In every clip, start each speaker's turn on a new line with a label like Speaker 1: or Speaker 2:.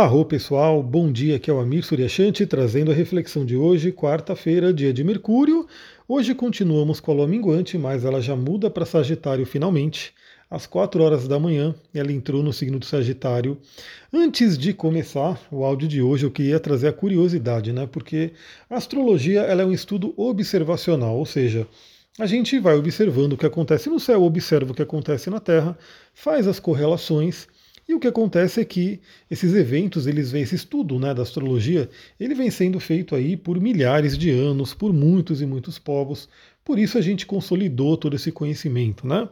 Speaker 1: Arro pessoal, bom dia, aqui é o Amir Suryashanti trazendo a reflexão de hoje, quarta-feira, dia de Mercúrio. Hoje continuamos com a lua minguante, mas ela já muda para Sagitário finalmente. Às 4 horas da manhã, ela entrou no signo do Sagitário. Antes de começar o áudio de hoje, eu queria trazer a curiosidade, né? Porque a astrologia ela é um estudo observacional, ou seja, a gente vai observando o que acontece no céu, observa o que acontece na Terra, faz as correlações e o que acontece é que esses eventos, eles vêm, esse estudo né, da astrologia, ele vem sendo feito aí por milhares de anos, por muitos e muitos povos. Por isso a gente consolidou todo esse conhecimento, né?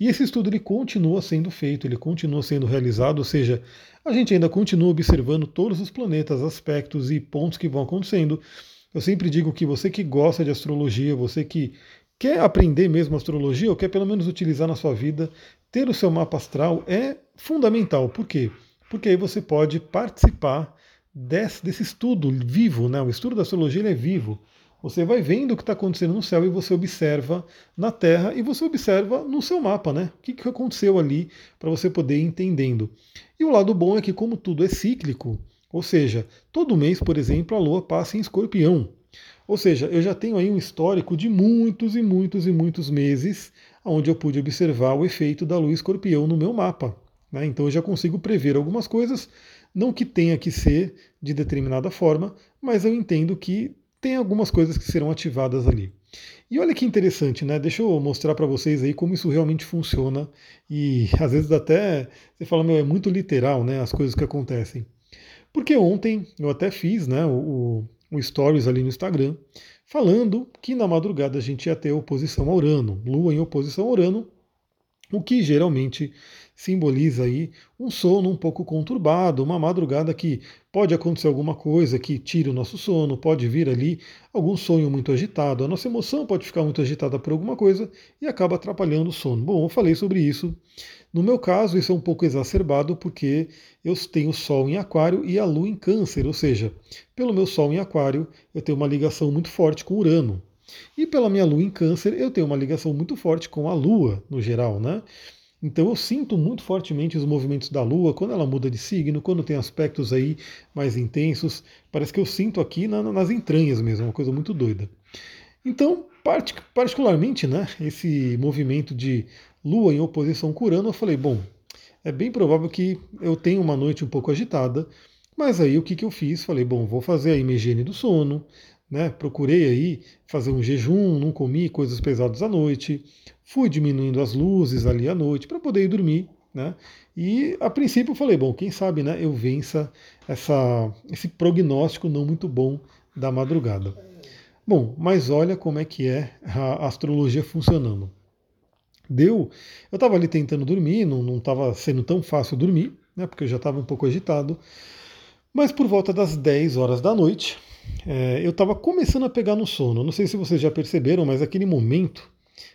Speaker 1: E esse estudo ele continua sendo feito, ele continua sendo realizado, ou seja, a gente ainda continua observando todos os planetas, aspectos e pontos que vão acontecendo. Eu sempre digo que você que gosta de astrologia, você que quer aprender mesmo astrologia ou quer pelo menos utilizar na sua vida, ter o seu mapa astral é fundamental. Por quê? Porque aí você pode participar desse, desse estudo vivo, né? O estudo da astrologia é vivo. Você vai vendo o que está acontecendo no céu e você observa na Terra e você observa no seu mapa, né? O que, que aconteceu ali para você poder ir entendendo. E o lado bom é que, como tudo é cíclico, ou seja, todo mês, por exemplo, a Lua passa em escorpião. Ou seja, eu já tenho aí um histórico de muitos e muitos e muitos meses onde eu pude observar o efeito da lua escorpião no meu mapa. Né? Então eu já consigo prever algumas coisas, não que tenha que ser de determinada forma, mas eu entendo que tem algumas coisas que serão ativadas ali. E olha que interessante, né? Deixa eu mostrar para vocês aí como isso realmente funciona. E às vezes até você fala, meu, é muito literal, né? As coisas que acontecem. Porque ontem eu até fiz, né? O, um stories ali no Instagram, falando que na madrugada a gente ia ter oposição a Urano, Lua em oposição a Urano, o que geralmente simboliza aí um sono um pouco conturbado, uma madrugada que pode acontecer alguma coisa que tire o nosso sono, pode vir ali algum sonho muito agitado, a nossa emoção pode ficar muito agitada por alguma coisa e acaba atrapalhando o sono. Bom, eu falei sobre isso. No meu caso, isso é um pouco exacerbado porque eu tenho Sol em Aquário e a Lua em Câncer, ou seja, pelo meu Sol em Aquário, eu tenho uma ligação muito forte com Urano. E pela minha Lua em Câncer, eu tenho uma ligação muito forte com a Lua, no geral, né? Então eu sinto muito fortemente os movimentos da Lua quando ela muda de signo, quando tem aspectos aí mais intensos. Parece que eu sinto aqui na, nas entranhas mesmo, uma coisa muito doida. Então, particularmente, né, esse movimento de Lua em oposição com Urano, eu falei, bom, é bem provável que eu tenha uma noite um pouco agitada, mas aí o que, que eu fiz? Falei, bom, vou fazer a higiene do sono, né? Procurei aí fazer um jejum, não comi coisas pesadas à noite, fui diminuindo as luzes ali à noite para poder ir dormir, né? E a princípio eu falei, bom, quem sabe, né, eu vença essa, esse prognóstico não muito bom da madrugada. Bom, mas olha como é que é a astrologia funcionando. Deu, eu estava ali tentando dormir, não estava sendo tão fácil dormir, né, porque eu já estava um pouco agitado. Mas por volta das 10 horas da noite, é, eu estava começando a pegar no sono. Não sei se vocês já perceberam, mas aquele momento,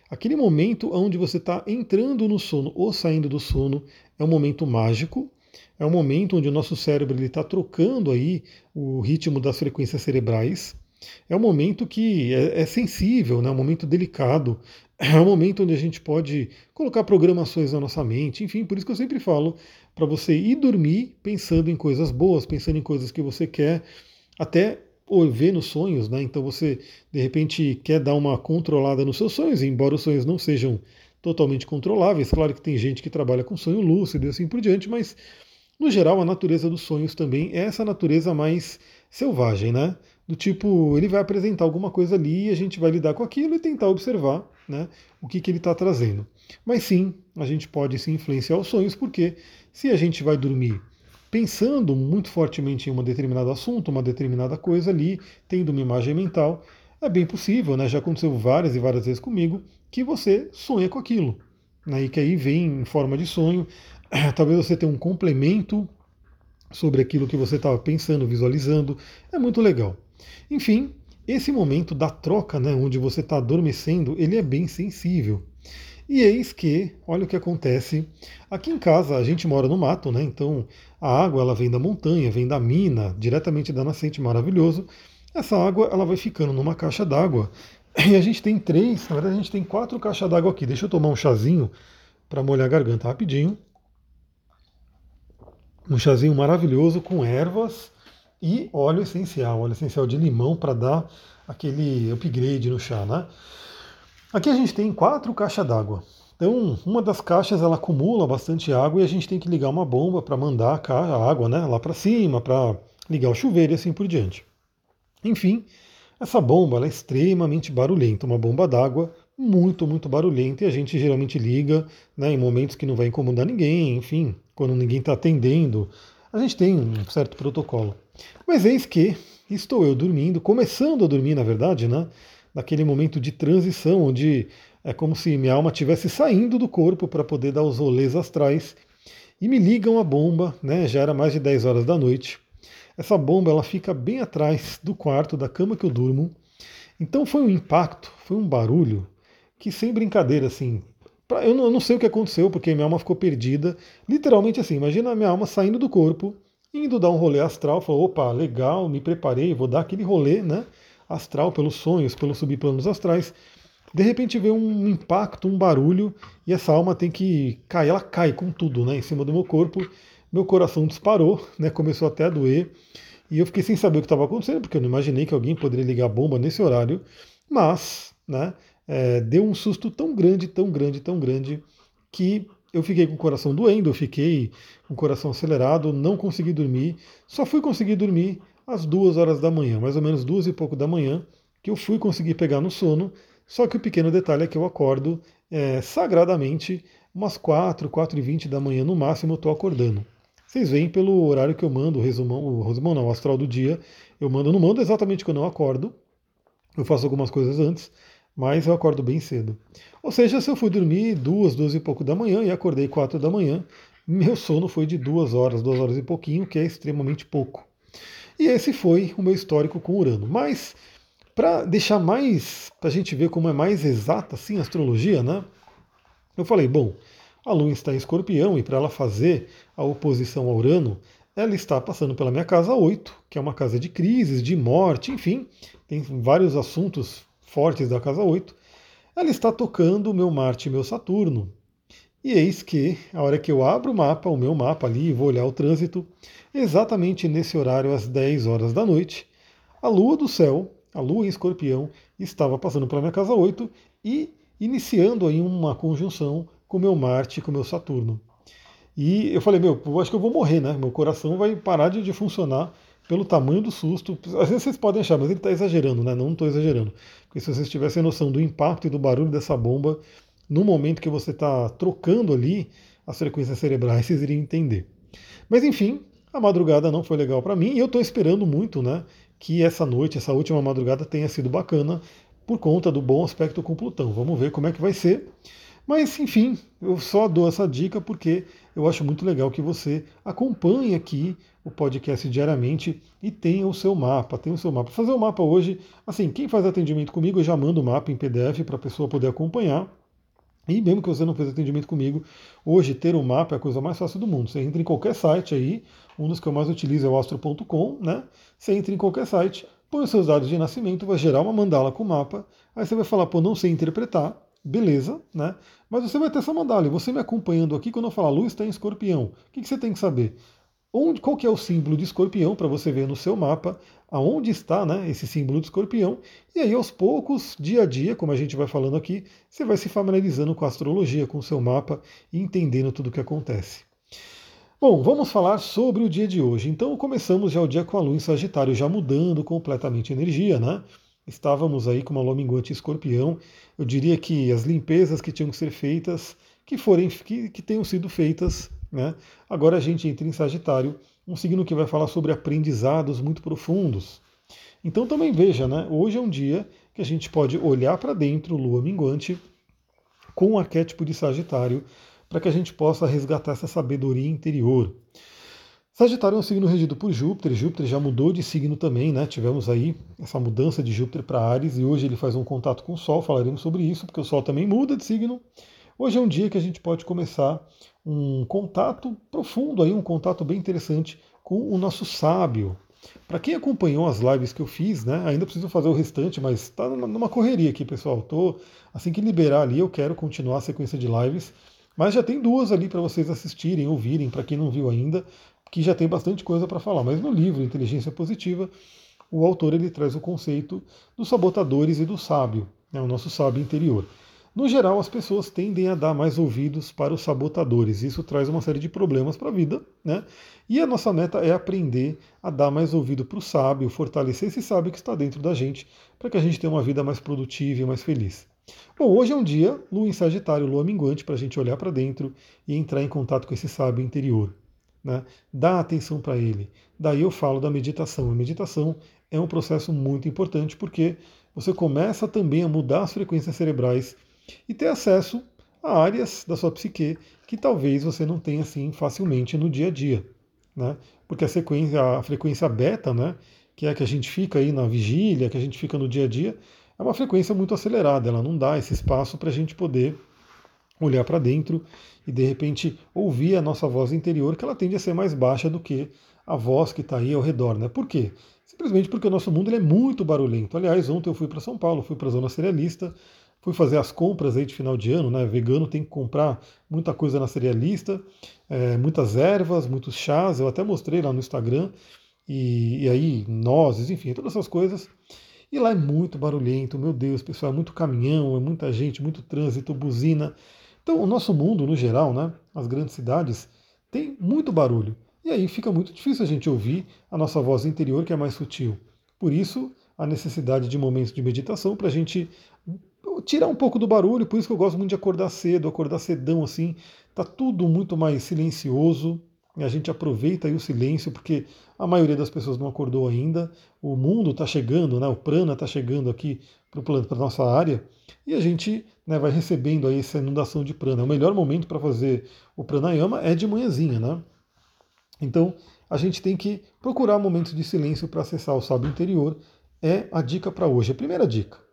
Speaker 1: aquele momento onde você está entrando no sono ou saindo do sono, é um momento mágico. É um momento onde o nosso cérebro está trocando aí o ritmo das frequências cerebrais. É um momento que é, é sensível, né? é um momento delicado, é um momento onde a gente pode colocar programações na nossa mente, enfim, por isso que eu sempre falo para você ir dormir pensando em coisas boas, pensando em coisas que você quer, até ou ver nos sonhos, né? Então você de repente quer dar uma controlada nos seus sonhos, embora os sonhos não sejam totalmente controláveis. Claro que tem gente que trabalha com sonho lúcido e assim por diante, mas no geral a natureza dos sonhos também é essa natureza mais selvagem, né? Do tipo, ele vai apresentar alguma coisa ali e a gente vai lidar com aquilo e tentar observar né, o que, que ele está trazendo. Mas sim, a gente pode se influenciar os sonhos, porque se a gente vai dormir pensando muito fortemente em um determinado assunto, uma determinada coisa ali, tendo uma imagem mental, é bem possível, né? Já aconteceu várias e várias vezes comigo, que você sonha com aquilo. Né? E que aí vem em forma de sonho. Talvez você tenha um complemento sobre aquilo que você estava pensando, visualizando. É muito legal. Enfim, esse momento da troca, né, onde você está adormecendo, ele é bem sensível. E eis que, olha o que acontece. Aqui em casa a gente mora no mato, né? Então a água ela vem da montanha, vem da mina, diretamente da nascente, maravilhoso. Essa água ela vai ficando numa caixa d'água. E a gente tem três, na verdade a gente tem quatro caixas d'água aqui. Deixa eu tomar um chazinho para molhar a garganta rapidinho. Um chazinho maravilhoso com ervas e óleo essencial, óleo essencial de limão para dar aquele upgrade no chá, né? Aqui a gente tem quatro caixas d'água. Então, uma das caixas ela acumula bastante água e a gente tem que ligar uma bomba para mandar a água né, lá para cima, para ligar o chuveiro e assim por diante. Enfim, essa bomba é extremamente barulhenta, uma bomba d'água muito, muito barulhenta e a gente geralmente liga né, em momentos que não vai incomodar ninguém, enfim, quando ninguém está atendendo. A gente tem um certo protocolo. Mas eis que estou eu dormindo, começando a dormir, na verdade, né? Naquele momento de transição, onde é como se minha alma estivesse saindo do corpo para poder dar os rolês astrais. E me ligam a bomba, né? Já era mais de 10 horas da noite. Essa bomba ela fica bem atrás do quarto, da cama que eu durmo. Então foi um impacto, foi um barulho que sem brincadeira, assim. Eu não, eu não sei o que aconteceu, porque minha alma ficou perdida. Literalmente assim, imagina a minha alma saindo do corpo, indo dar um rolê astral, falou, opa, legal, me preparei, vou dar aquele rolê, né? Astral pelos sonhos, pelos subplanos astrais. De repente vê um impacto, um barulho, e essa alma tem que cair, ela cai com tudo né, em cima do meu corpo. Meu coração disparou, né, começou até a doer, e eu fiquei sem saber o que estava acontecendo, porque eu não imaginei que alguém poderia ligar bomba nesse horário, mas né, é, deu um susto tão grande, tão grande, tão grande, que eu fiquei com o coração doendo, eu fiquei com o coração acelerado, não consegui dormir, só fui conseguir dormir às duas horas da manhã, mais ou menos duas e pouco da manhã, que eu fui conseguir pegar no sono, só que o pequeno detalhe é que eu acordo é, sagradamente umas 4, 4 e 20 da manhã no máximo eu estou acordando. Vocês veem pelo horário que eu mando, o resumão, o resumão não, o astral do dia, eu mando, não mando exatamente quando eu acordo, eu faço algumas coisas antes, mas eu acordo bem cedo. Ou seja, se eu fui dormir duas, duas e pouco da manhã e acordei quatro da manhã, meu sono foi de duas horas, duas horas e pouquinho, que é extremamente pouco. E esse foi o meu histórico com Urano. Mas para deixar mais, para a gente ver como é mais exata assim a astrologia, né? Eu falei, bom, a Lua está em escorpião e para ela fazer a oposição a Urano, ela está passando pela minha casa 8, que é uma casa de crises, de morte, enfim, tem vários assuntos fortes da casa 8. Ela está tocando o meu Marte e meu Saturno. E eis que, a hora que eu abro o mapa, o meu mapa ali, vou olhar o trânsito, exatamente nesse horário, às 10 horas da noite, a lua do céu a Lua em Escorpião estava passando pela minha casa 8 e iniciando aí uma conjunção com meu Marte e com meu Saturno. E eu falei, meu, eu acho que eu vou morrer, né? Meu coração vai parar de, de funcionar pelo tamanho do susto. Às vezes vocês podem achar, mas ele está exagerando, né? Não estou exagerando. Porque se vocês tivessem noção do impacto e do barulho dessa bomba, no momento que você está trocando ali as frequências cerebrais, vocês iriam entender. Mas enfim, a madrugada não foi legal para mim e eu estou esperando muito, né? Que essa noite, essa última madrugada tenha sido bacana por conta do bom aspecto com Plutão. Vamos ver como é que vai ser. Mas, enfim, eu só dou essa dica porque eu acho muito legal que você acompanhe aqui o podcast diariamente e tenha o seu mapa, tenha o seu mapa. Fazer o mapa hoje, assim, quem faz atendimento comigo, eu já mando o mapa em PDF para a pessoa poder acompanhar. E mesmo que você não fez atendimento comigo, hoje ter um mapa é a coisa mais fácil do mundo. Você entra em qualquer site aí, um dos que eu mais utilizo é o astro.com, né? Você entra em qualquer site, põe os seus dados de nascimento, vai gerar uma mandala com o mapa, aí você vai falar, pô, não sei interpretar, beleza, né? Mas você vai ter essa mandala, e você me acompanhando aqui, quando eu falar luz está em escorpião, o que, que você tem que saber? Onde, qual que é o símbolo de escorpião para você ver no seu mapa aonde está né, esse símbolo de escorpião, e aí aos poucos, dia a dia, como a gente vai falando aqui, você vai se familiarizando com a astrologia, com o seu mapa e entendendo tudo o que acontece. Bom, vamos falar sobre o dia de hoje. Então começamos já o dia com a lua em Sagitário, já mudando completamente a energia, né? Estávamos aí com uma lua minguante escorpião. Eu diria que as limpezas que tinham que ser feitas, que forem, que, que tenham sido feitas, né? Agora a gente entra em Sagitário um signo que vai falar sobre aprendizados muito profundos. Então também veja, né? Hoje é um dia que a gente pode olhar para dentro, lua minguante, com o arquétipo de Sagitário, para que a gente possa resgatar essa sabedoria interior. Sagitário é um signo regido por Júpiter, Júpiter já mudou de signo também, né? Tivemos aí essa mudança de Júpiter para Ares e hoje ele faz um contato com o Sol, falaremos sobre isso, porque o Sol também muda de signo. Hoje é um dia que a gente pode começar um contato profundo, aí, um contato bem interessante com o nosso sábio. Para quem acompanhou as lives que eu fiz, né, ainda preciso fazer o restante, mas está numa correria aqui, pessoal. Tô, assim que liberar ali, eu quero continuar a sequência de lives. Mas já tem duas ali para vocês assistirem, ouvirem, para quem não viu ainda, aqui já tem bastante coisa para falar, mas no livro Inteligência Positiva, o autor ele traz o conceito dos sabotadores e do sábio, né, o nosso sábio interior. No geral, as pessoas tendem a dar mais ouvidos para os sabotadores. Isso traz uma série de problemas para a vida, né? E a nossa meta é aprender a dar mais ouvido para o sábio, fortalecer esse sábio que está dentro da gente, para que a gente tenha uma vida mais produtiva e mais feliz. Bom, hoje é um dia, lua em Sagitário, lua minguante, para a gente olhar para dentro e entrar em contato com esse sábio interior. Né? Dá atenção para ele. Daí eu falo da meditação. A meditação é um processo muito importante porque você começa também a mudar as frequências cerebrais e ter acesso a áreas da sua psique que talvez você não tenha assim facilmente no dia a dia. Né? Porque a, sequência, a frequência beta, né, que é a que a gente fica aí na vigília, que a gente fica no dia a dia, é uma frequência muito acelerada, ela não dá esse espaço para a gente poder olhar para dentro e de repente ouvir a nossa voz interior, que ela tende a ser mais baixa do que a voz que está aí ao redor. Né? Por quê? Simplesmente porque o nosso mundo é muito barulhento. Aliás, ontem eu fui para São Paulo, fui para a zona cerealista, fui fazer as compras aí de final de ano, né? Vegano tem que comprar muita coisa na cerealista, é, muitas ervas, muitos chás, eu até mostrei lá no Instagram, e, e, aí nozes, enfim, todas essas coisas. E lá é muito barulhento, meu Deus, pessoal, é muito caminhão, é muita gente, muito trânsito, buzina. Então, o nosso mundo, no geral, né, as grandes cidades, tem muito barulho. E aí fica muito difícil a gente ouvir a nossa voz interior, que é mais sutil. Por isso, a necessidade de momentos de meditação para a gente tirar um pouco do barulho, por isso que eu gosto muito de acordar cedo, acordar cedão assim, tá tudo muito mais silencioso, e a gente aproveita aí o silêncio, porque a maioria das pessoas não acordou ainda, o mundo está chegando, né, o prana está chegando aqui para a nossa área, e a gente né, vai recebendo aí essa inundação de prana. O melhor momento para fazer o pranayama é de manhãzinha, né? Então, a gente tem que procurar momentos de silêncio para acessar o sábio interior, é a dica para hoje. A primeira dica.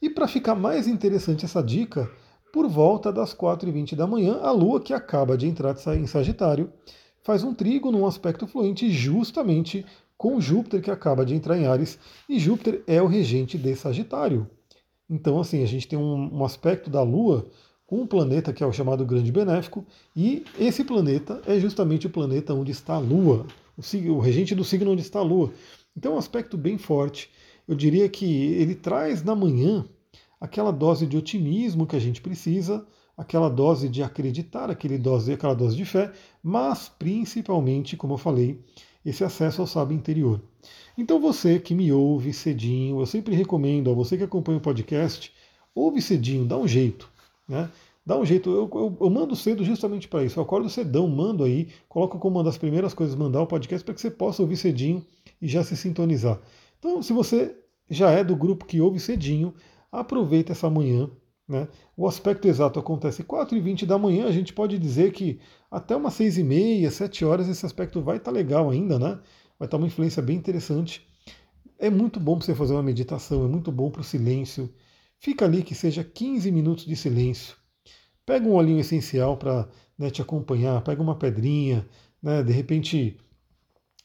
Speaker 1: E para ficar mais interessante essa dica, por volta das 4h20 da manhã, a Lua, que acaba de entrar em Sagitário, faz um trigo num aspecto fluente justamente com Júpiter, que acaba de entrar em Ares, e Júpiter é o regente de Sagitário. Então, assim, a gente tem um, aspecto da Lua com um planeta que é o chamado Grande Benéfico, e esse planeta é justamente o planeta onde está a Lua, o, o regente do signo onde está a Lua. Então, é um aspecto bem forte eu diria que ele traz na manhã aquela dose de otimismo que a gente precisa, aquela dose de acreditar, aquele dose, aquela dose de fé, mas principalmente, como eu falei, esse acesso ao sábio interior. Então você que me ouve cedinho, eu sempre recomendo a você que acompanha o podcast, ouve cedinho, dá um jeito, né? Dá um jeito, eu, eu, eu mando cedo justamente para isso. Eu acordo cedão, mando aí, coloco como uma das primeiras coisas mandar o podcast para que você possa ouvir cedinho e já se sintonizar. Então, se você já é do grupo que ouve cedinho, aproveita essa manhã. Né? O aspecto exato acontece 4h20 da manhã, a gente pode dizer que até umas 6h30, 7 horas esse aspecto vai estar tá legal ainda, né? vai estar tá uma influência bem interessante. É muito bom para você fazer uma meditação, é muito bom para o silêncio. Fica ali que seja 15 minutos de silêncio. Pega um olhinho essencial para né, te acompanhar, pega uma pedrinha, né, de repente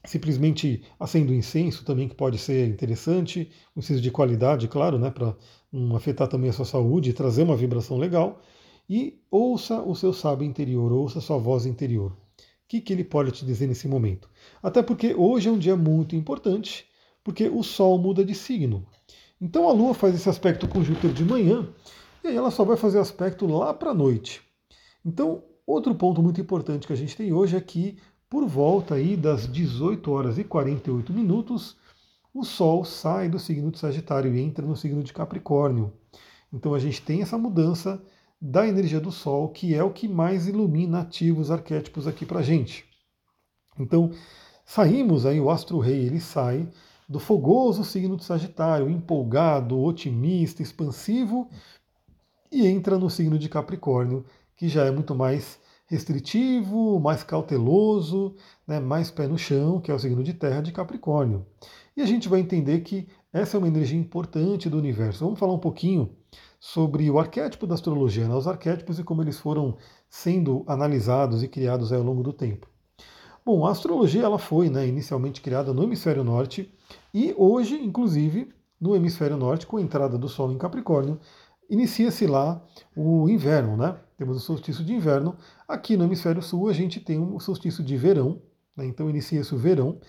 Speaker 1: simplesmente acendo incenso também, que pode ser interessante, um incenso de qualidade, claro, né, para não afetar também a sua saúde e trazer uma vibração legal. E ouça o seu sábio interior, ouça a sua voz interior. O que, que ele pode te dizer nesse momento? Até porque hoje é um dia muito importante, porque o Sol muda de signo. Então a Lua faz esse aspecto com Júpiter de manhã, e aí ela só vai fazer aspecto lá para a noite. Então, outro ponto muito importante que a gente tem hoje é que por volta aí das 18 horas e 48 minutos, o Sol sai do signo de Sagitário e entra no signo de Capricórnio. Então a gente tem essa mudança da energia do Sol, que é o que mais ilumina ativos arquétipos aqui para gente. Então saímos aí, o Astro Rei ele sai do fogoso signo de Sagitário, empolgado, otimista, expansivo, e entra no signo de Capricórnio, que já é muito mais restritivo, mais cauteloso, né, mais pé no chão, que é o signo de terra de Capricórnio. E a gente vai entender que essa é uma energia importante do universo. Vamos falar um pouquinho sobre o arquétipo da astrologia, né, os arquétipos e como eles foram sendo analisados e criados ao longo do tempo. Bom, a astrologia ela foi né, inicialmente criada no hemisfério norte e hoje, inclusive, no hemisfério norte, com a entrada do Sol em Capricórnio, inicia-se lá o inverno, né? Temos o solstício de inverno. Aqui no hemisfério sul a gente tem o solstício de verão, né? então inicia-se o verão.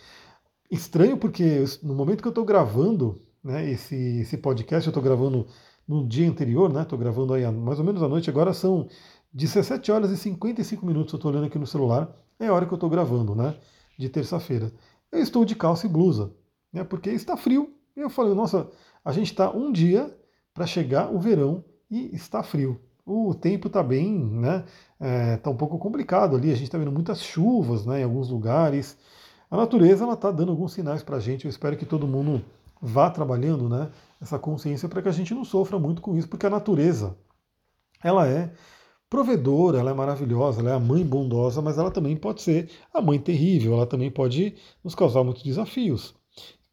Speaker 1: Estranho porque no momento que eu estou gravando né, esse, esse podcast, eu estou gravando no dia anterior, né? Estou gravando aí mais ou menos à noite, agora são 17 horas e 55 minutos, eu estou olhando aqui no celular, é a hora que eu estou gravando, né? De terça-feira. Eu estou de calça e blusa, né? Porque está frio. E eu falei, nossa, a gente está um dia para chegar o verão e está frio. O tempo está bem, né? Está é, tá um pouco complicado ali. A gente está vendo muitas chuvas, né? Em alguns lugares. A natureza ela está dando alguns sinais para a gente. Eu espero que todo mundo vá trabalhando, né? Essa consciência para que a gente não sofra muito com isso, porque a natureza ela é provedora, ela é maravilhosa, ela é a mãe bondosa, mas ela também pode ser a mãe terrível, ela também pode nos causar muitos desafios.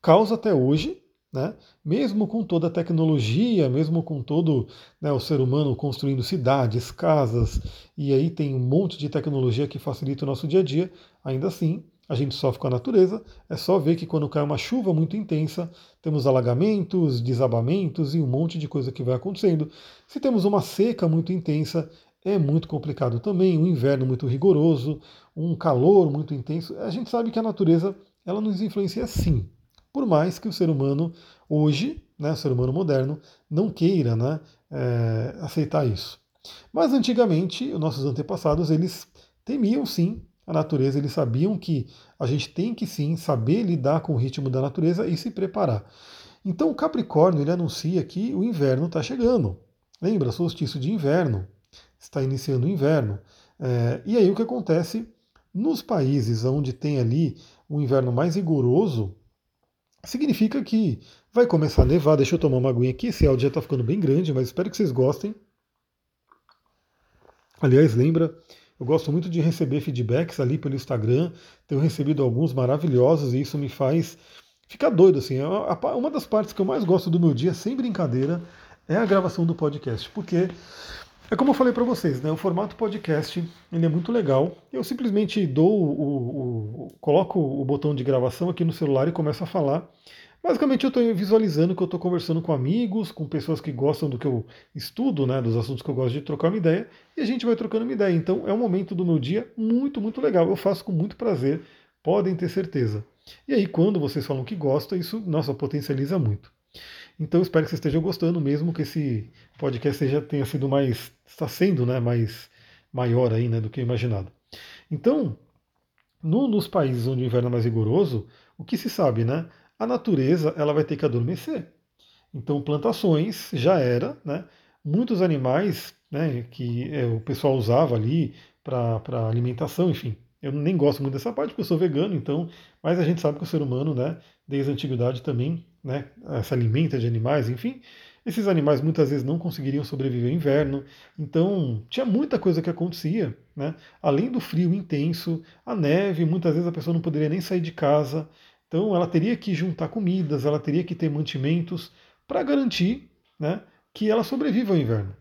Speaker 1: Causa até hoje, né? Mesmo com toda a tecnologia, mesmo com todo né, o ser humano construindo cidades, casas, e aí tem um monte de tecnologia que facilita o nosso dia a dia, ainda assim a gente sofre com a natureza. É só ver que quando cai uma chuva muito intensa, temos alagamentos, desabamentos e um monte de coisa que vai acontecendo. Se temos uma seca muito intensa, é muito complicado também, um inverno muito rigoroso, um calor muito intenso. A gente sabe que a natureza ela nos influencia sim. Por mais que o ser humano hoje, né, o ser humano moderno, não queira né, é, aceitar isso. Mas antigamente, os nossos antepassados, eles temiam sim a natureza, eles sabiam que a gente tem que sim saber lidar com o ritmo da natureza e se preparar. Então o Capricórnio ele anuncia que o inverno está chegando. Lembra, solstício de inverno, está iniciando o inverno. É, e aí o que acontece? Nos países onde tem ali um inverno mais rigoroso, significa que vai começar a nevar. Deixa eu tomar uma aguinha aqui. Esse áudio já está ficando bem grande, mas espero que vocês gostem. Aliás, lembra, eu gosto muito de receber feedbacks ali pelo Instagram. Tenho recebido alguns maravilhosos e isso me faz ficar doido. Assim. É uma das partes que eu mais gosto do meu dia, sem brincadeira, é a gravação do podcast, porque é como eu falei para vocês, né? O formato podcast ele é muito legal. Eu simplesmente dou o, o, o, coloco o botão de gravação aqui no celular e começo a falar. Basicamente eu estou visualizando que eu estou conversando com amigos, com pessoas que gostam do que eu estudo, né, dos assuntos que eu gosto de trocar uma ideia, e a gente vai trocando uma ideia. Então é um momento do meu dia muito, muito legal. Eu faço com muito prazer, podem ter certeza. E aí quando vocês falam que gostam, isso, nossa, potencializa muito. Então espero que vocês estejam gostando, mesmo que esse podcast seja, tenha sido mais, está sendo né, mais maior aí né, do que imaginado. Então, no, nos países onde o inverno é mais rigoroso, o que se sabe, né? A natureza ela vai ter que adormecer. Então, plantações já era, né? Muitos animais né, que é, o pessoal usava ali para alimentação, enfim. Eu nem gosto muito dessa parte porque eu sou vegano, então, mas a gente sabe que o ser humano, né, desde a antiguidade também né, se alimenta de animais, enfim. Esses animais muitas vezes não conseguiriam sobreviver ao inverno, então tinha muita coisa que acontecia, né? além do frio intenso, a neve, muitas vezes a pessoa não poderia nem sair de casa, então ela teria que juntar comidas, ela teria que ter mantimentos para garantir né, que ela sobreviva ao inverno.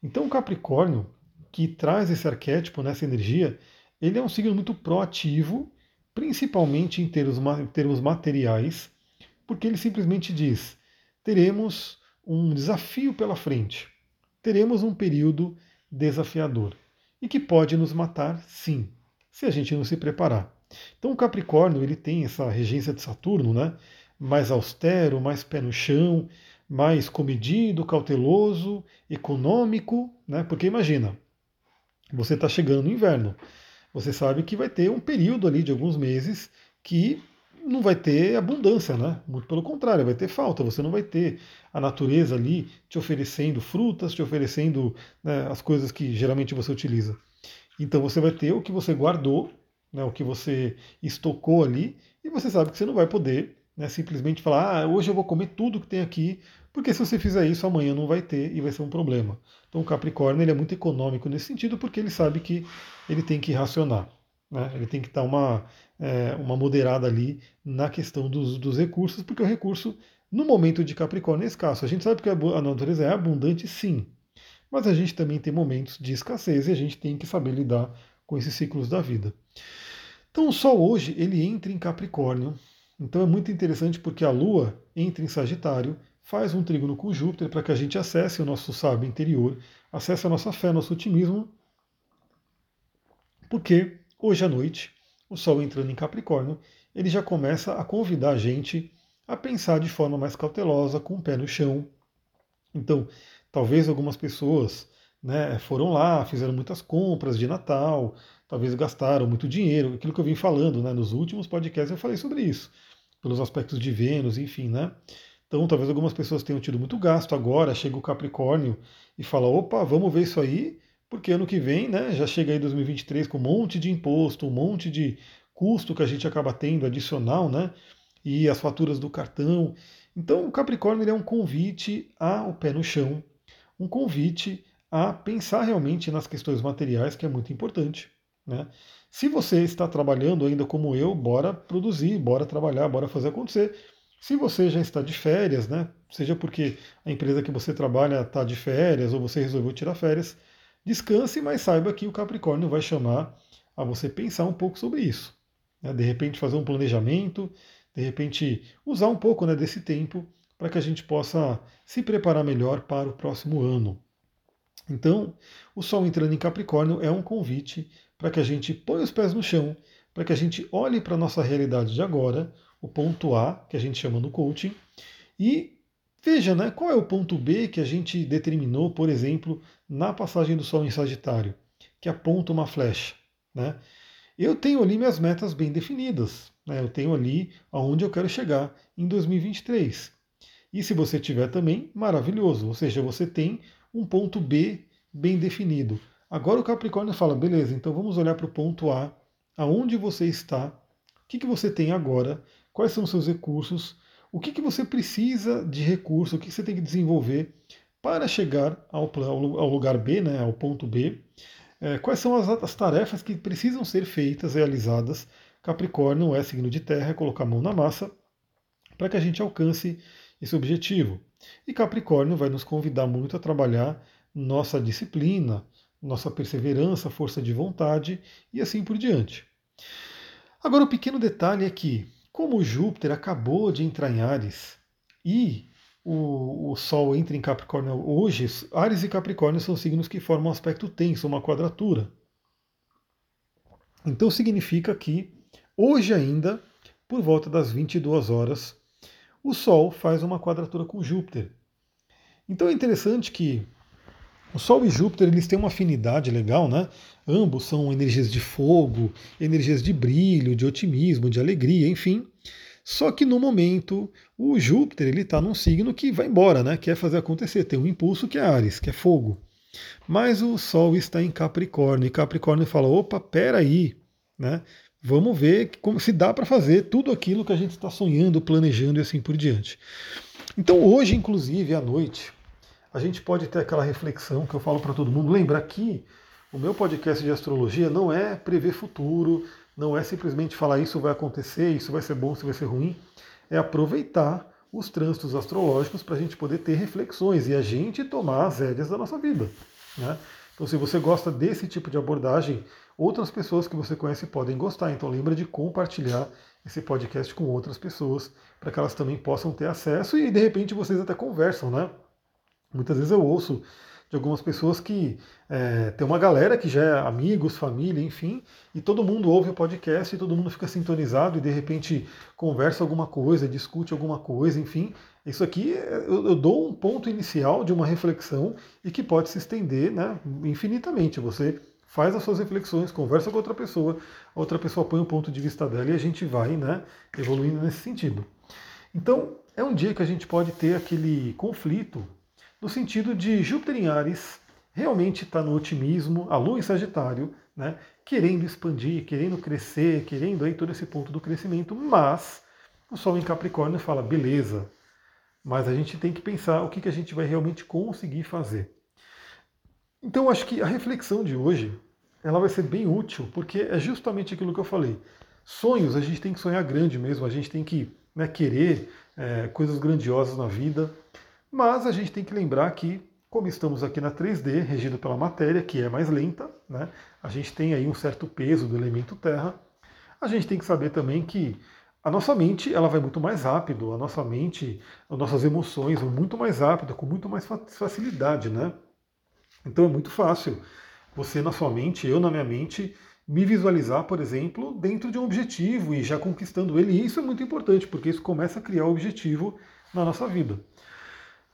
Speaker 1: Então o Capricórnio, que traz esse arquétipo, nessa energia, ele é um signo muito proativo, principalmente em termos, em termos materiais, porque ele simplesmente diz: teremos um desafio pela frente, teremos um período desafiador e que pode nos matar, sim, se a gente não se preparar. Então o Capricórnio ele tem essa regência de Saturno, né? Mais austero, mais pé no chão, mais comedido, cauteloso, econômico, né? Porque imagina, você está chegando no inverno, você sabe que vai ter um período ali de alguns meses que não vai ter abundância, né? Muito pelo contrário, vai ter falta. Você não vai ter a natureza ali te oferecendo frutas, te oferecendo né, as coisas que geralmente você utiliza. Então você vai ter o que você guardou, né, o que você estocou ali, e você sabe que você não vai poder né, simplesmente falar, ah, hoje eu vou comer tudo que tem aqui, porque se você fizer isso, amanhã não vai ter e vai ser um problema. Então o Capricórnio ele é muito econômico nesse sentido, porque ele sabe que ele tem que racionar. Né? Ele tem que estar uma, é, uma moderada ali na questão dos, dos recursos, porque o recurso, no momento de Capricórnio, é escasso. A gente sabe que a natureza é abundante, sim, mas a gente também tem momentos de escassez e a gente tem que saber lidar com esses ciclos da vida. Então o Sol hoje ele entra em Capricórnio, então é muito interessante porque a Lua entra em Sagitário, faz um trígono com Júpiter para que a gente acesse o nosso sábio interior, acesse a nossa fé, nosso otimismo, porque hoje à noite o Sol entrando em Capricórnio, ele já começa a convidar a gente a pensar de forma mais cautelosa, com o pé no chão. Então, talvez algumas pessoas né, foram lá, fizeram muitas compras de Natal, talvez gastaram muito dinheiro, aquilo que eu vim falando, né, nos últimos podcasts eu falei sobre isso, pelos aspectos de Vênus, enfim, né? Então, talvez algumas pessoas tenham tido muito gasto agora, chega o Capricórnio e fala, opa, vamos ver isso aí, porque ano que vem, né, já chega aí 2023 com um monte de imposto, um monte de custo que a gente acaba tendo adicional, né? E as faturas do cartão. Então, o Capricórnio é um convite ao pé no chão, um convite a pensar realmente nas questões materiais, que é muito importante. Né? Se você está trabalhando ainda como eu, bora produzir, bora trabalhar, bora fazer acontecer. Se você já está de férias, né, seja porque a empresa que você trabalha está de férias ou você resolveu tirar férias, descanse, mas saiba que o Capricórnio vai chamar a você pensar um pouco sobre isso. Né? De repente fazer um planejamento, de repente usar um pouco né, desse tempo para que a gente possa se preparar melhor para o próximo ano. Então, o Sol entrando em Capricórnio é um convite para que a gente ponha os pés no chão, para que a gente olhe para a nossa realidade de agora, o ponto A, que a gente chama no coaching, e veja né, qual é o ponto B que a gente determinou, por exemplo, na passagem do Sol em Sagitário, que aponta uma flecha. Né? Eu tenho ali minhas metas bem definidas, né? eu tenho ali aonde eu quero chegar em 2023. E se você tiver também, maravilhoso, ou seja, você tem um ponto B bem definido. Agora o Capricórnio fala, beleza, então vamos olhar para o ponto A, aonde você está, o que, que você tem agora, quais são os seus recursos, o que, que você precisa de recurso, o que você tem que desenvolver para chegar ao, ao lugar B, né, ao ponto B, é, quais são as, as, tarefas que precisam ser feitas, realizadas. Capricórnio é signo de terra, é colocar a mão na massa, para que a gente alcance esse objetivo. E Capricórnio vai nos convidar muito a trabalhar nossa disciplina, nossa perseverança, força de vontade e assim por diante. Agora, o pequeno detalhe é que, como Júpiter acabou de entrar em Ares e o, o, Sol entra em Capricórnio hoje, Ares e Capricórnio são signos que formam um aspecto tenso, uma quadratura. Então significa que hoje ainda, por volta das 22 horas, o Sol faz uma quadratura com Júpiter. Então é interessante que o Sol e Júpiter eles têm uma afinidade legal, né? Ambos são energias de fogo, energias de brilho, de otimismo, de alegria, enfim. Só que no momento o Júpiter ele está num signo que vai embora, né? Quer fazer acontecer, tem um impulso que é Ares, que é fogo. Mas o Sol está em Capricórnio e Capricórnio fala: opa, peraí, né? Vamos ver como se dá para fazer tudo aquilo que a gente está sonhando, planejando e assim por diante. Então hoje, inclusive, à noite, a gente pode ter aquela reflexão que eu falo para todo mundo. Lembra que o meu podcast de astrologia não é prever futuro, não é simplesmente falar isso vai acontecer, isso vai ser bom, isso vai ser ruim. É aproveitar os trânsitos astrológicos para a gente poder ter reflexões e a gente tomar as rédeas da nossa vida. Né? Então, se você gosta desse tipo de abordagem, outras pessoas que você conhece podem gostar. Então, lembra de compartilhar esse podcast com outras pessoas para que elas também possam ter acesso e de repente vocês até conversam, né? Muitas vezes eu ouço de algumas pessoas que é, tem uma galera que já é amigos, família, enfim, e todo mundo ouve o podcast e todo mundo fica sintonizado e de repente conversa alguma coisa, discute alguma coisa, enfim. Isso aqui eu, eu dou um ponto inicial de uma reflexão e que pode se estender né, infinitamente. Você faz as suas reflexões, conversa com outra pessoa, a outra pessoa põe o ponto de vista dela e a gente vai né, evoluindo nesse sentido. Então, é um dia que a gente pode ter aquele conflito no sentido de Júpiter em Ares realmente está no otimismo, a Lua em Sagitário, né, querendo expandir, querendo crescer, querendo aí todo esse ponto do crescimento, mas o Sol em Capricórnio fala, beleza, mas a gente tem que pensar o que, que a gente vai realmente conseguir fazer. Então acho que a reflexão de hoje ela vai ser bem útil, porque é justamente aquilo que eu falei. Sonhos, a gente tem que sonhar grande mesmo, a gente tem que né, querer é, coisas grandiosas na vida, mas a gente tem que lembrar que, como estamos aqui na 3D, regido pela matéria, que é mais lenta, né, a gente tem aí um certo peso do elemento terra, a gente tem que saber também que a nossa mente ela vai muito mais rápido, a nossa mente, as nossas emoções vão muito mais rápido, com muito mais facilidade, né? Então é muito fácil você na sua mente, eu na minha mente, me visualizar, por exemplo, dentro de um objetivo e já conquistando ele. E isso é muito importante, porque isso começa a criar objetivo na nossa vida.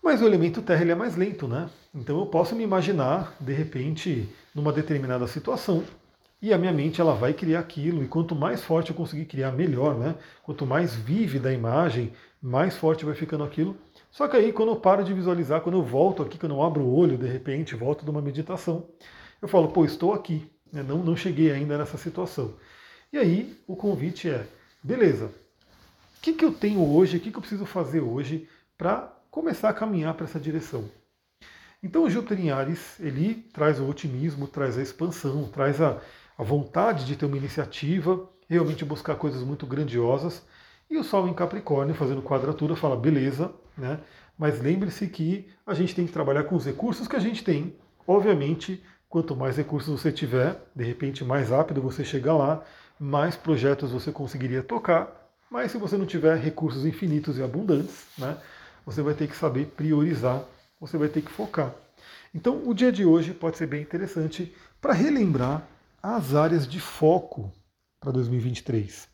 Speaker 1: Mas o elemento terra ele é mais lento, né? Então eu posso me imaginar, de repente, numa determinada situação, e a minha mente ela vai criar aquilo, e quanto mais forte eu conseguir criar, melhor, né? Quanto mais vívida a imagem, mais forte vai ficando aquilo. Só que aí, quando eu paro de visualizar, quando eu volto aqui, quando eu abro o olho, de repente, volto de uma meditação, eu falo, pô, estou aqui, né? não, não cheguei ainda nessa situação. E aí, o convite é, beleza, o que, que eu tenho hoje, o que, que eu preciso fazer hoje para começar a caminhar para essa direção? Então, Júpiter em Ares, ele traz o otimismo, traz a expansão, traz a, a vontade de ter uma iniciativa, realmente buscar coisas muito grandiosas. E o Sol em Capricórnio, fazendo quadratura, fala, beleza, né? Mas lembre-se que a gente tem que trabalhar com os recursos que a gente tem. Obviamente, quanto mais recursos você tiver, de repente mais rápido você chega lá, mais projetos você conseguiria tocar. Mas se você não tiver recursos infinitos e abundantes, né, você vai ter que saber priorizar, você vai ter que focar. Então, o dia de hoje pode ser bem interessante para relembrar as áreas de foco para 2023.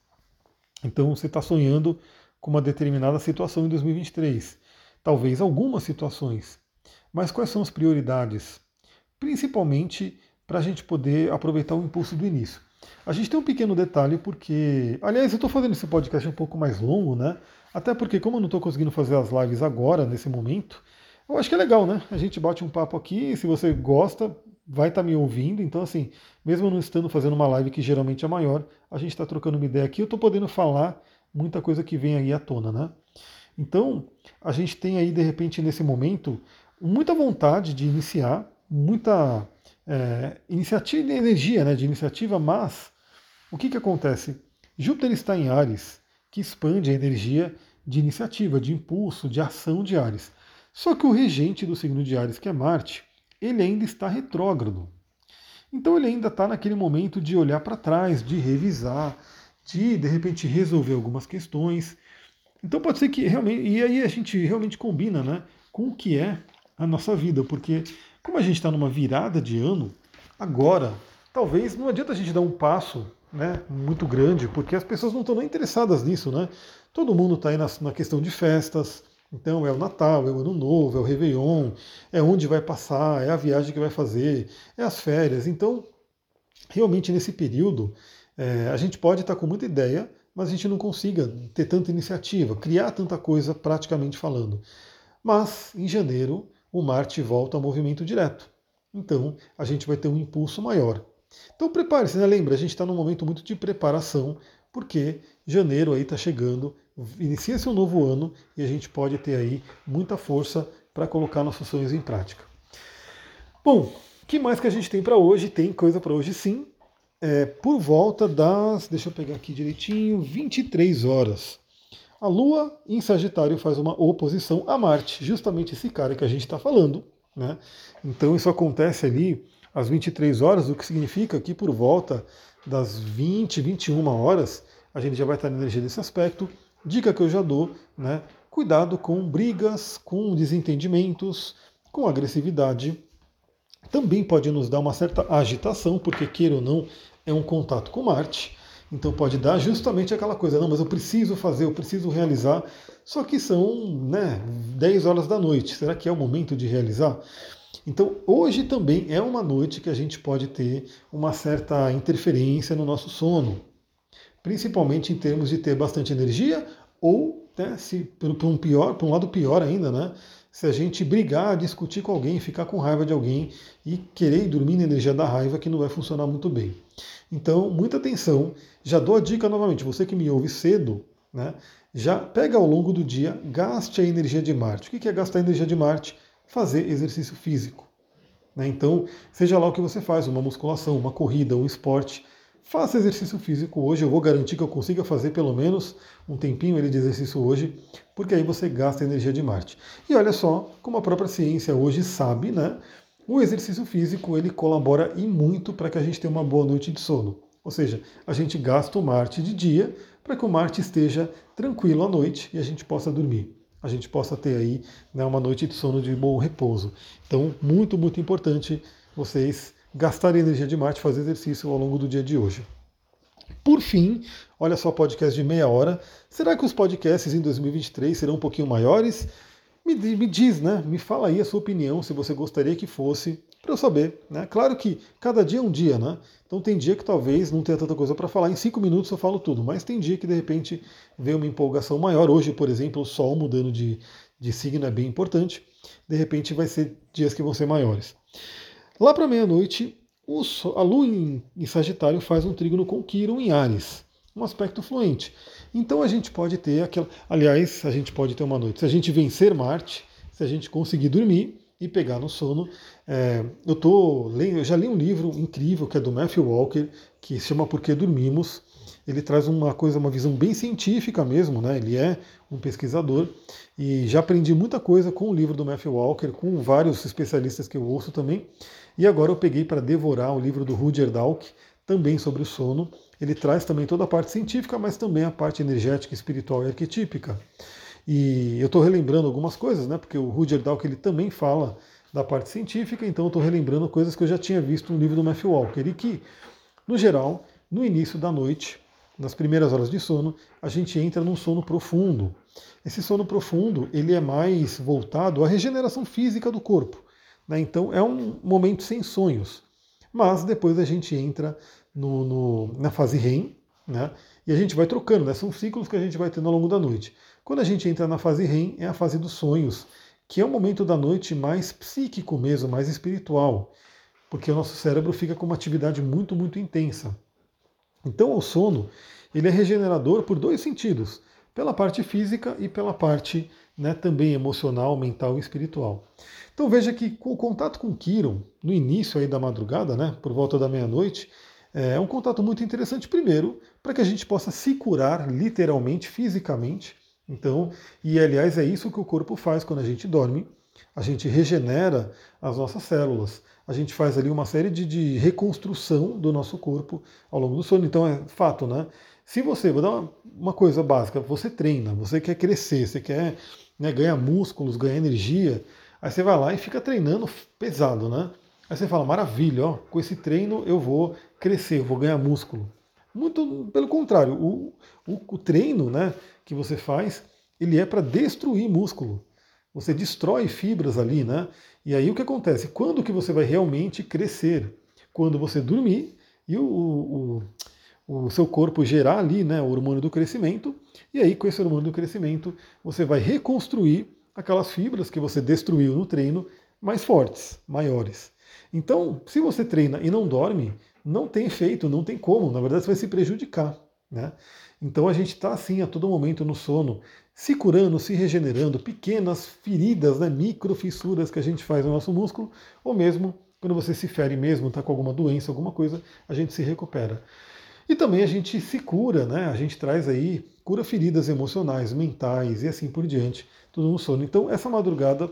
Speaker 1: Então, você está sonhando com uma determinada situação em 2023. Talvez algumas situações. Mas quais são as prioridades? Principalmente para a gente poder aproveitar o impulso do início. A gente tem um pequeno detalhe porque, aliás, eu estou fazendo esse podcast um pouco mais longo, né? Até porque como eu não estou conseguindo fazer as lives agora, nesse momento, eu acho que é legal, né? A gente bate um papo aqui, se você gosta, vai estar tá me ouvindo. Então, assim, mesmo não estando fazendo uma live que geralmente é maior, a gente está trocando uma ideia aqui, eu estou podendo falar muita coisa que vem aí à tona, né? Então, a gente tem aí, de repente, nesse momento, muita vontade de iniciar, muita é, iniciativa e energia né, de iniciativa, mas o que, que acontece? Júpiter está em Ares, que expande a energia de iniciativa, de impulso, de ação de Ares. Só que o regente do signo de Ares, que é Marte, ele ainda está retrógrado. Então ele ainda está naquele momento de olhar para trás, de revisar, de de repente resolver algumas questões. Então pode ser que realmente. E aí a gente realmente combina né, com o que é a nossa vida, porque como a gente está numa virada de ano, agora, talvez não adianta a gente dar um passo né, muito grande, porque as pessoas não estão nem interessadas nisso, né? Todo mundo está aí na, na questão de festas, então é o Natal, é o Ano Novo, é o Réveillon, é onde vai passar, é a viagem que vai fazer, é as férias. Então, realmente nesse período, é, a gente pode estar com muita ideia, mas a gente não consiga ter tanta iniciativa, criar tanta coisa praticamente falando. Mas em janeiro o Marte volta ao movimento direto. Então a gente vai ter um impulso maior. Então prepare-se, né? Lembra, a gente está num momento muito de preparação, porque janeiro aí está chegando, inicia-se um novo ano e a gente pode ter aí muita força para colocar nossos sonhos em prática. Bom, o que mais que a gente tem para hoje? Tem coisa para hoje sim. É, por volta das, deixa eu pegar aqui direitinho, 23 horas. A Lua em Sagitário faz uma oposição a Marte, justamente esse cara que a gente está falando. Né? Então isso acontece ali às 23 horas, o que significa que por volta das 20, 21 horas, a gente já vai estar na energia desse aspecto. Dica que eu já dou, né? Cuidado com brigas, com desentendimentos, com agressividade. Também pode nos dar uma certa agitação, porque queira ou não, é um contato com Marte. Então pode dar justamente aquela coisa, não, mas eu preciso fazer, eu preciso realizar. Só que são né, 10 horas da noite. Será que é o momento de realizar? Então, hoje também é uma noite que a gente pode ter uma certa interferência no nosso sono principalmente em termos de ter bastante energia ou, né, se por, um pior, por um lado pior ainda, né, se a gente brigar, discutir com alguém, ficar com raiva de alguém e querer dormir na energia da raiva, que não vai funcionar muito bem. Então, muita atenção. Já dou a dica novamente, você que me ouve cedo, né, já pega ao longo do dia, gaste a energia de Marte. O que é gastar a energia de Marte? Fazer exercício físico. Né? Então, seja lá o que você faz, uma musculação, uma corrida, um esporte, Faça exercício físico hoje, eu vou garantir que eu consiga fazer pelo menos um tempinho de exercício hoje, porque aí você gasta energia de Marte. E olha só, como a própria ciência hoje sabe, né? O exercício físico ele colabora e muito para que a gente tenha uma boa noite de sono. Ou seja, a gente gasta o Marte de dia para que o Marte esteja tranquilo à noite e a gente possa dormir. A gente possa ter aí né, uma noite de sono de bom repouso. Então, muito, muito importante vocês gastar energia de Marte, fazer exercício ao longo do dia de hoje. Por fim, olha só, podcast de meia hora. Será que os podcasts em 2023 serão um pouquinho maiores? Me, me diz, né? Me fala aí a sua opinião, se você gostaria que fosse, para eu saber. Né? Claro que cada dia é um dia, né? Então tem dia que talvez não tenha tanta coisa para falar. Em cinco minutos eu falo tudo, mas tem dia que de repente vem uma empolgação maior. Hoje, por exemplo, o Sol mudando de, de signo é bem importante. De repente vai ser dias que vão ser maiores. Lá para meia-noite, a Lua em, em Sagitário faz um trígono com Quiron em Ares, um aspecto fluente. Então a gente pode ter aquela. Aliás, a gente pode ter uma noite. Se a gente vencer Marte, se a gente conseguir dormir e pegar no sono. É, eu tô eu já li um livro incrível que é do Matthew Walker, que se chama Por que Dormimos. Ele traz uma coisa, uma visão bem científica mesmo, né? Ele é um pesquisador e já aprendi muita coisa com o livro do Matthew Walker, com vários especialistas que eu ouço também. E agora eu peguei para devorar o livro do Rudyard Dalk, também sobre o sono. Ele traz também toda a parte científica, mas também a parte energética, espiritual e arquetípica. E eu estou relembrando algumas coisas, né? Porque o Rudyard Dalk ele também fala da parte científica, então eu estou relembrando coisas que eu já tinha visto no livro do Matthew Walker e que, no geral, no início da noite, nas primeiras horas de sono, a gente entra num sono profundo. Esse sono profundo ele é mais voltado à regeneração física do corpo. Né? Então é um momento sem sonhos. Mas depois a gente entra no, no, na fase REM, né? e a gente vai trocando, né? são ciclos que a gente vai tendo ao longo da noite. Quando a gente entra na fase REM, é a fase dos sonhos, que é o momento da noite mais psíquico mesmo, mais espiritual, porque o nosso cérebro fica com uma atividade muito, muito intensa. Então o sono, ele é regenerador por dois sentidos, pela parte física e pela parte né, também emocional, mental e espiritual. Então veja que o contato com Kiron, no início aí da madrugada, né, por volta da meia-noite, é um contato muito interessante, primeiro, para que a gente possa se curar literalmente, fisicamente. Então, e aliás, é isso que o corpo faz quando a gente dorme. A gente regenera as nossas células. A gente faz ali uma série de, de reconstrução do nosso corpo ao longo do sono. Então é fato, né? Se você, vou dar uma, uma coisa básica, você treina, você quer crescer, você quer né, ganhar músculos, ganhar energia, Aí você vai lá e fica treinando pesado, né? Aí você fala, maravilha, ó, com esse treino eu vou crescer, eu vou ganhar músculo. Muito pelo contrário, o, o, o treino né, que você faz, ele é para destruir músculo. Você destrói fibras ali, né? E aí o que acontece? Quando que você vai realmente crescer? Quando você dormir e o, o, o seu corpo gerar ali né, o hormônio do crescimento, e aí com esse hormônio do crescimento você vai reconstruir aquelas fibras que você destruiu no treino mais fortes, maiores. Então, se você treina e não dorme, não tem efeito, não tem como. Na verdade, você vai se prejudicar. Né? Então, a gente está assim a todo momento no sono, se curando, se regenerando, pequenas feridas, né, micro fissuras que a gente faz no nosso músculo, ou mesmo quando você se fere mesmo, está com alguma doença, alguma coisa, a gente se recupera. E também a gente se cura, né? A gente traz aí, cura feridas emocionais, mentais e assim por diante tudo no sono. Então, essa madrugada,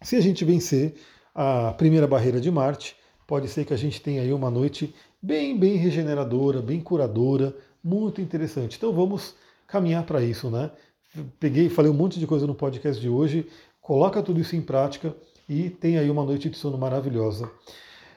Speaker 1: se a gente vencer a primeira barreira de Marte, pode ser que a gente tenha aí uma noite bem, bem regeneradora, bem curadora, muito interessante. Então, vamos caminhar para isso, né? Peguei, falei um monte de coisa no podcast de hoje, coloca tudo isso em prática e tem aí uma noite de sono maravilhosa.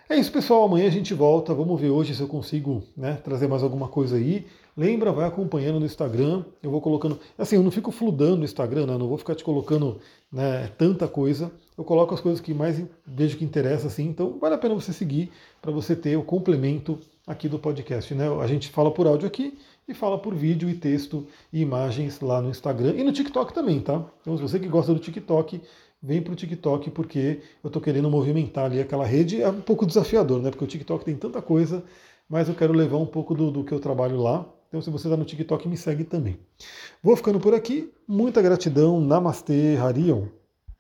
Speaker 1: É isso, pessoal. Amanhã a gente volta. Vamos ver hoje se eu consigo né, trazer mais alguma coisa aí. Lembra, vai acompanhando no Instagram. Eu vou colocando. Assim, eu não fico fludando no Instagram, né? Não vou ficar te colocando né, tanta coisa. Eu coloco as coisas que mais vejo que interessa, assim. Então, vale a pena você seguir para você ter o complemento aqui do podcast. Né? A gente fala por áudio aqui e fala por vídeo e texto e imagens lá no Instagram e no TikTok também, tá? Então, se você que gosta do TikTok, vem para o TikTok porque eu estou querendo movimentar ali aquela rede. É um pouco desafiador, né? Porque o TikTok tem tanta coisa, mas eu quero levar um pouco do, do que eu trabalho lá. Então, se você está no TikTok, me segue também. Vou ficando por aqui. Muita gratidão. Namastê, Harion.